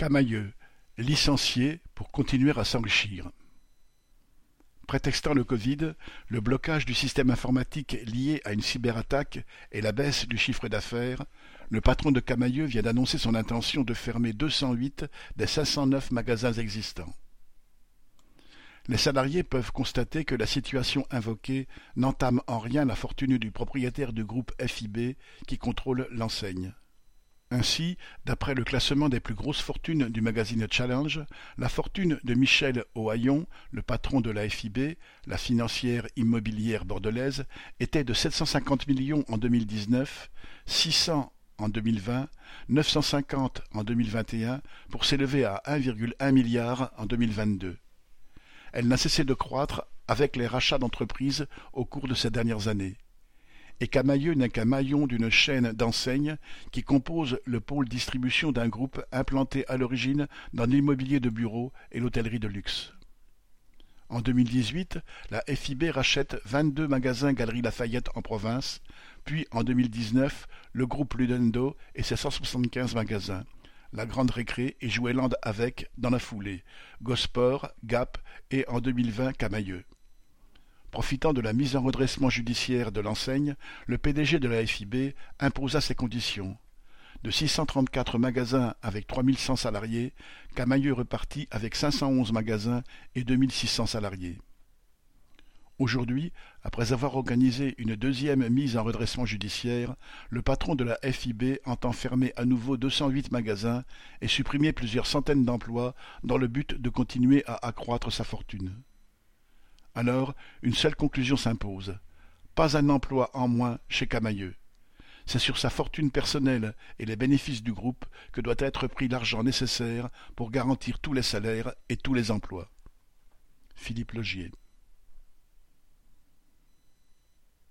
Camaïeu, licencié pour continuer à s'enrichir. Prétextant le Covid, le blocage du système informatique lié à une cyberattaque et la baisse du chiffre d'affaires, le patron de Camaïeu vient d'annoncer son intention de fermer 208 des 509 magasins existants. Les salariés peuvent constater que la situation invoquée n'entame en rien la fortune du propriétaire du groupe FIB qui contrôle l'enseigne. Ainsi, d'après le classement des plus grosses fortunes du magazine Challenge, la fortune de Michel Ohaillon, le patron de la FIB, la financière immobilière bordelaise, était de 750 millions en 2019, 600 en 2020, 950 en 2021, pour s'élever à 1,1 milliard en 2022. Elle n'a cessé de croître avec les rachats d'entreprises au cours de ces dernières années et Camaïeu n'est qu'un maillon d'une chaîne d'enseignes qui compose le pôle distribution d'un groupe implanté à l'origine dans l'immobilier de bureau et l'hôtellerie de luxe. En 2018, la FIB rachète 22 magasins Galerie Lafayette en province, puis en 2019, le groupe Ludendo et ses 175 magasins. La Grande Récré et Joueland avec, dans la foulée, Gosport, Gap et en 2020 Camailleux. Profitant de la mise en redressement judiciaire de l'enseigne, le PDG de la FIB imposa ses conditions. De 634 magasins avec 3100 salariés, Camailleux repartit avec 511 magasins et 2600 salariés. Aujourd'hui, après avoir organisé une deuxième mise en redressement judiciaire, le patron de la FIB entend fermer à nouveau 208 magasins et supprimer plusieurs centaines d'emplois dans le but de continuer à accroître sa fortune. Alors, une seule conclusion s'impose. Pas un emploi en moins chez Camaïeux. C'est sur sa fortune personnelle et les bénéfices du groupe que doit être pris l'argent nécessaire pour garantir tous les salaires et tous les emplois. Philippe Logier